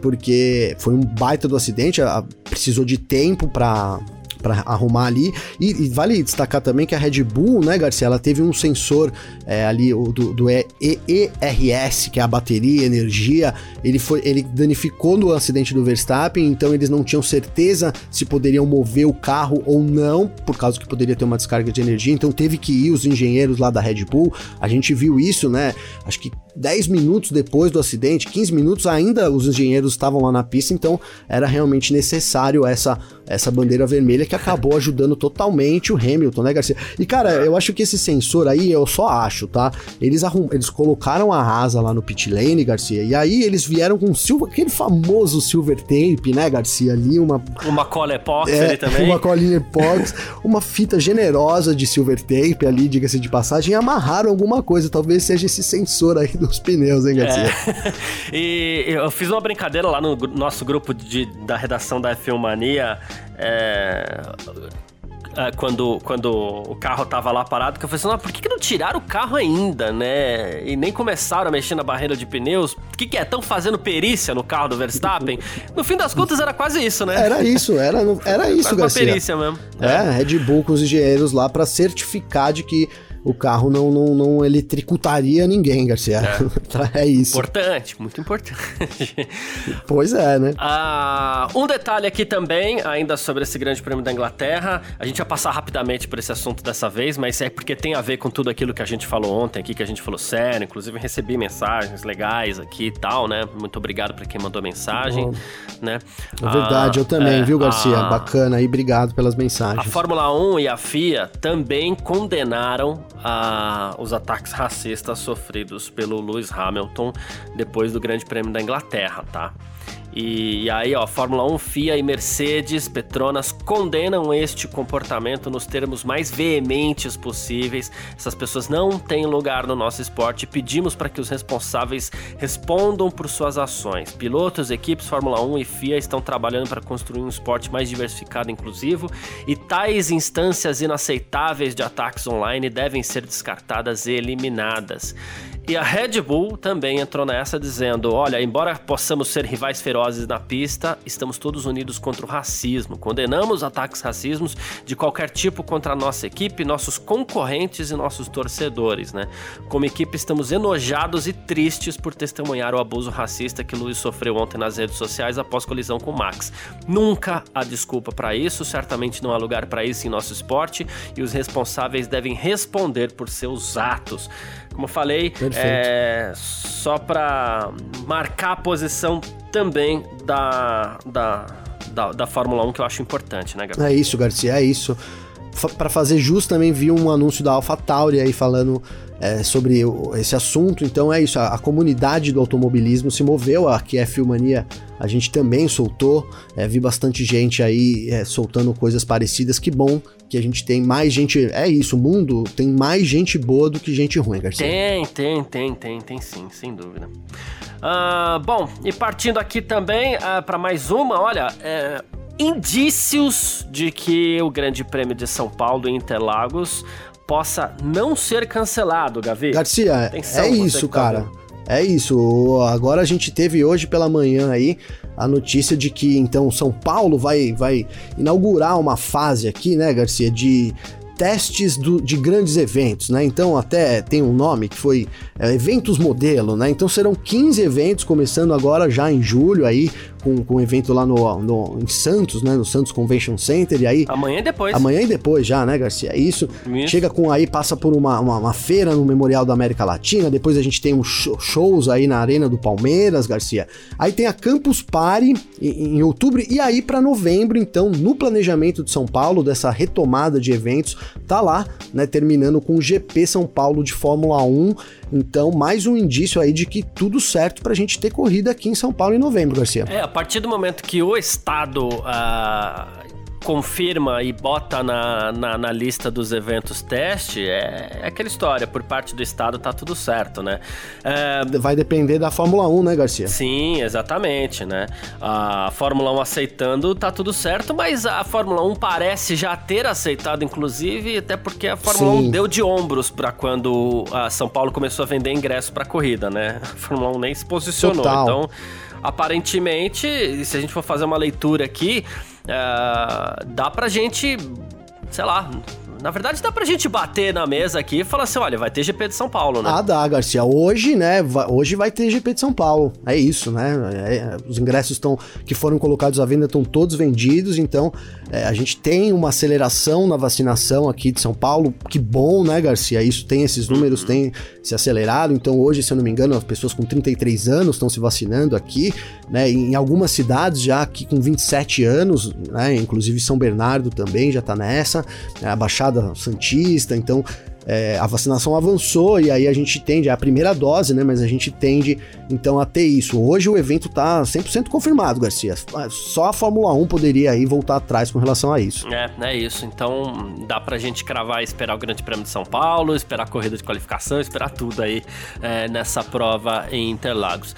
porque foi um baita do acidente, a, precisou de tempo para para arrumar ali. E, e, vale destacar também que a Red Bull, né, Garcia, ela teve um sensor é, ali do, do ERS, que é a bateria, energia, ele foi, ele danificou no acidente do Verstappen, então eles não tinham certeza se poderiam mover o carro ou não, por causa que poderia ter uma descarga de energia, então teve que ir os engenheiros lá da Red Bull. A gente viu isso, né? Acho que 10 minutos depois do acidente, 15 minutos ainda os engenheiros estavam lá na pista, então era realmente necessário essa essa bandeira vermelha que acabou ajudando totalmente o Hamilton, né, Garcia? E cara, eu acho que esse sensor aí, eu só acho, tá? Eles, arrum... eles colocaram a asa lá no pit lane, Garcia, e aí eles vieram com silver... aquele famoso silver tape, né, Garcia? Ali, uma. Uma cola epox é, ali também. Uma colinha epox, uma fita generosa de silver tape ali, diga-se de passagem, e amarraram alguma coisa. Talvez seja esse sensor aí dos pneus, hein, Garcia? É. e eu fiz uma brincadeira lá no nosso grupo de, da redação da F1 Mania é, é, quando, quando o carro tava lá parado, que eu falei assim, por que, que não tiraram o carro ainda, né? E nem começaram a mexer na barreira de pneus. O que, que é? Estão fazendo perícia no carro do Verstappen? No fim das contas, era quase isso, né? Era isso, era, era isso, Garcia. Uma perícia mesmo. É, é, Red Bull com os engenheiros lá para certificar de que o carro não, não, não eletricutaria ninguém, Garcia. É. é isso. Importante, muito importante. pois é, né? Ah, um detalhe aqui também, ainda sobre esse grande prêmio da Inglaterra. A gente vai passar rapidamente por esse assunto dessa vez, mas é porque tem a ver com tudo aquilo que a gente falou ontem aqui, que a gente falou sério. Inclusive, recebi mensagens legais aqui e tal, né? Muito obrigado para quem mandou mensagem, Bom, né? É verdade, ah, eu também, é, viu, Garcia? A, Bacana aí, obrigado pelas mensagens. A Fórmula 1 e a FIA também condenaram a, os ataques racistas sofridos pelo Lewis Hamilton depois do Grande Prêmio da Inglaterra, tá? E, e, aí, ó, Fórmula 1, FIA e Mercedes, Petronas condenam este comportamento nos termos mais veementes possíveis. Essas pessoas não têm lugar no nosso esporte. Pedimos para que os responsáveis respondam por suas ações. Pilotos, equipes Fórmula 1 e FIA estão trabalhando para construir um esporte mais diversificado e inclusivo, e tais instâncias inaceitáveis de ataques online devem ser descartadas e eliminadas. E a Red Bull também entrou nessa dizendo: olha, embora possamos ser rivais ferozes na pista, estamos todos unidos contra o racismo. Condenamos ataques racismos de qualquer tipo contra a nossa equipe, nossos concorrentes e nossos torcedores, né? Como equipe, estamos enojados e tristes por testemunhar o abuso racista que Luiz sofreu ontem nas redes sociais após colisão com Max. Nunca há desculpa para isso, certamente não há lugar para isso em nosso esporte e os responsáveis devem responder por seus atos. Como eu falei, é, só para marcar a posição também da, da, da, da, Fórmula 1 que eu acho importante, né, Gabriel? É isso, Garcia, é isso. Para fazer jus, também vi um anúncio da AlphaTauri aí falando é, sobre esse assunto. Então é isso, a, a, comunidade do automobilismo se moveu, aqui é Filmania a gente também soltou, é, vi bastante gente aí é, soltando coisas parecidas. Que bom que a gente tem mais gente. É isso, o mundo tem mais gente boa do que gente ruim, Garcia. Tem, tem, tem, tem, tem sim, sem dúvida. Uh, bom, e partindo aqui também uh, ah, para mais uma, olha, é, indícios de que o Grande Prêmio de São Paulo em Interlagos possa não ser cancelado, Gavi. Garcia, Atenção, é isso, tá cara. É isso. Agora a gente teve hoje pela manhã aí a notícia de que então São Paulo vai, vai inaugurar uma fase aqui, né, Garcia, de testes do, de grandes eventos, né? Então até tem um nome que foi é, eventos modelo, né? Então serão 15 eventos começando agora já em julho aí com, com um evento lá no, no, em Santos, né? No Santos Convention Center. E aí. Amanhã e depois. Amanhã e depois já, né, Garcia? É isso. isso. Chega com aí, passa por uma, uma, uma, feira no Memorial da América Latina. Depois a gente tem uns shows aí na Arena do Palmeiras, Garcia. Aí tem a Campus Party em, em outubro. E aí, para novembro, então, no planejamento de São Paulo, dessa retomada de eventos, tá lá, né? Terminando com o GP São Paulo de Fórmula 1. Então, mais um indício aí de que tudo certo pra gente ter corrida aqui em São Paulo em novembro, Garcia. É, a partir do momento que o Estado uh, confirma e bota na, na, na, lista dos eventos teste, é, é, aquela história, por parte do Estado tá tudo certo, né? É... Vai depender da Fórmula 1, né, Garcia? Sim, exatamente, né? A Fórmula 1 aceitando, tá tudo certo, mas a Fórmula 1 parece já ter aceitado, inclusive, até porque a Fórmula Sim. 1 deu de ombros para quando a São Paulo começou a vender ingresso para corrida, né? A Fórmula 1 nem se posicionou, Total. então aparentemente, se a gente for fazer uma leitura aqui, uh, dá pra gente, sei lá, na verdade, dá pra gente bater na mesa aqui e falar assim: olha, vai ter GP de São Paulo, né? Ah, dá, Garcia. Hoje, né? Hoje vai ter GP de São Paulo. É isso, né? É, os ingressos estão que foram colocados à venda estão todos vendidos, então é, a gente tem uma aceleração na vacinação aqui de São Paulo. Que bom, né, Garcia? Isso tem esses números, uhum. tem se acelerado. Então, hoje, se eu não me engano, as pessoas com 33 anos estão se vacinando aqui, né? Em algumas cidades já aqui com 27 anos, né? Inclusive São Bernardo também já tá nessa, né? a Baixada Baixada Santista, então é, a vacinação avançou e aí a gente tende, é a primeira dose, né? Mas a gente tende então a ter isso. Hoje o evento tá 100% confirmado, Garcia. Só a Fórmula 1 poderia aí voltar atrás com relação a isso. É, é isso. Então dá pra gente cravar esperar o Grande Prêmio de São Paulo, esperar a corrida de qualificação, esperar tudo aí é, nessa prova em Interlagos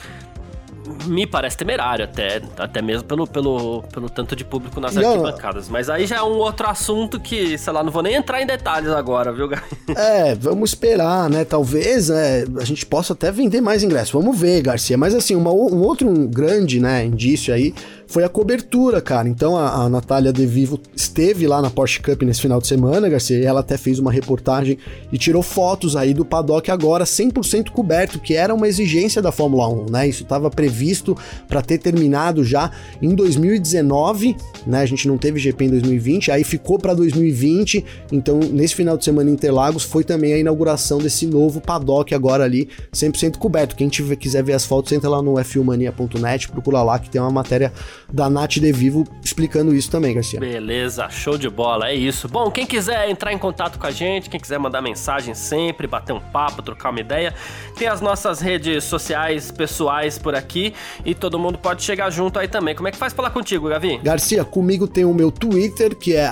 me parece temerário até, até mesmo pelo, pelo, pelo tanto de público nas arquibancadas. Mas aí já é um outro assunto que, sei lá, não vou nem entrar em detalhes agora, viu, Gar? É, vamos esperar, né? Talvez é, a gente possa até vender mais ingressos. Vamos ver, Garcia. Mas assim, uma, um outro grande né, indício aí foi a cobertura, cara. Então a, a Natália De Vivo esteve lá na Porsche Cup nesse final de semana, Garcia, e ela até fez uma reportagem e tirou fotos aí do paddock agora 100% coberto, que era uma exigência da Fórmula 1, né? Isso estava previsto para ter terminado já em 2019, né? A gente não teve GP em 2020, aí ficou para 2020. Então, nesse final de semana em Interlagos foi também a inauguração desse novo paddock agora ali 100% coberto. Quem tiver, quiser ver as fotos, entra lá no f1mania.net, procura lá que tem uma matéria da Nath De Vivo explicando isso também, Garcia. Beleza, show de bola, é isso. Bom, quem quiser entrar em contato com a gente, quem quiser mandar mensagem sempre, bater um papo, trocar uma ideia, tem as nossas redes sociais pessoais por aqui e todo mundo pode chegar junto aí também. Como é que faz falar contigo, Gavi? Garcia, comigo tem o meu Twitter, que é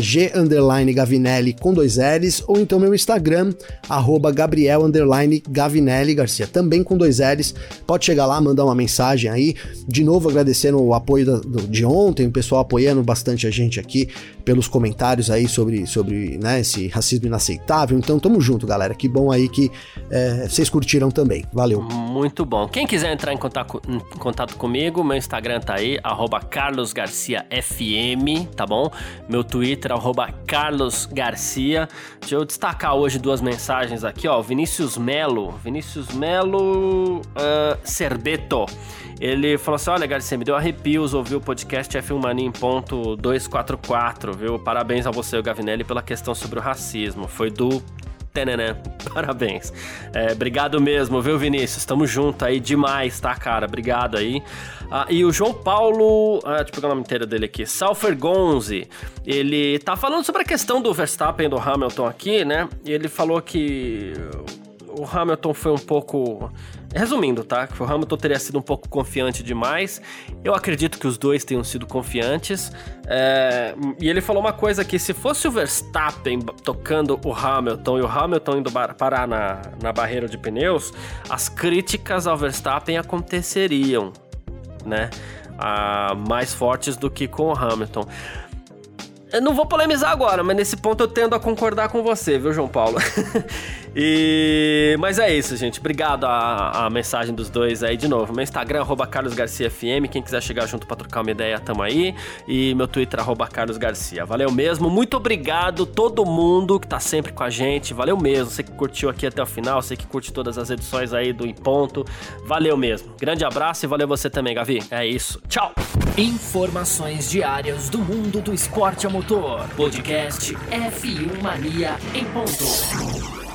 g_gavinelli com dois L's, ou então meu Instagram, Gabriel_Gavinelli Garcia, também com dois L's. Pode chegar lá, mandar uma mensagem aí. De novo, agradecendo o apoio da, do, de ontem, o pessoal apoiando bastante a gente aqui pelos comentários aí sobre, sobre né, esse racismo inaceitável. Então tamo junto, galera. Que bom aí que é, vocês curtiram também. Valeu. Muito bom. Quem quiser entrar em contato, em contato comigo, meu Instagram tá aí, carlosgarciafm, tá bom? Meu Twitter, carlosgarcia. Deixa eu destacar hoje duas mensagens aqui, ó. Vinícius Melo. Vinícius Melo uh, Cerbeto. Ele falou assim: Olha, Garcia, me deu arrepios ouvir o podcast F1 Mania em ponto 244, viu? Parabéns a você, Gavinelli, pela questão sobre o racismo. Foi do Tenenã. Parabéns. É, obrigado mesmo, viu, Vinícius? Tamo junto aí demais, tá, cara? Obrigado aí. Ah, e o João Paulo, ah, deixa eu pegar o nome inteiro dele aqui, Salfer Gonzi, ele tá falando sobre a questão do Verstappen e do Hamilton aqui, né? E ele falou que o Hamilton foi um pouco Resumindo, tá? Que o Hamilton teria sido um pouco confiante demais. Eu acredito que os dois tenham sido confiantes. É... E ele falou uma coisa que se fosse o Verstappen tocando o Hamilton e o Hamilton indo parar na, na barreira de pneus, as críticas ao Verstappen aconteceriam, né? Ah, mais fortes do que com o Hamilton. Eu não vou polemizar agora, mas nesse ponto eu tendo a concordar com você, viu, João Paulo? E... Mas é isso, gente. Obrigado a, a mensagem dos dois aí de novo. Meu Instagram, arroba carlosgarciafm. Quem quiser chegar junto pra trocar uma ideia, tamo aí. E meu Twitter, arroba carlosgarcia. Valeu mesmo. Muito obrigado todo mundo que tá sempre com a gente. Valeu mesmo. Você que curtiu aqui até o final, você que curte todas as edições aí do Em Ponto. Valeu mesmo. Grande abraço e valeu você também, Gavi. É isso. Tchau. Informações diárias do mundo do esporte a motor. Podcast F1 Mania em ponto.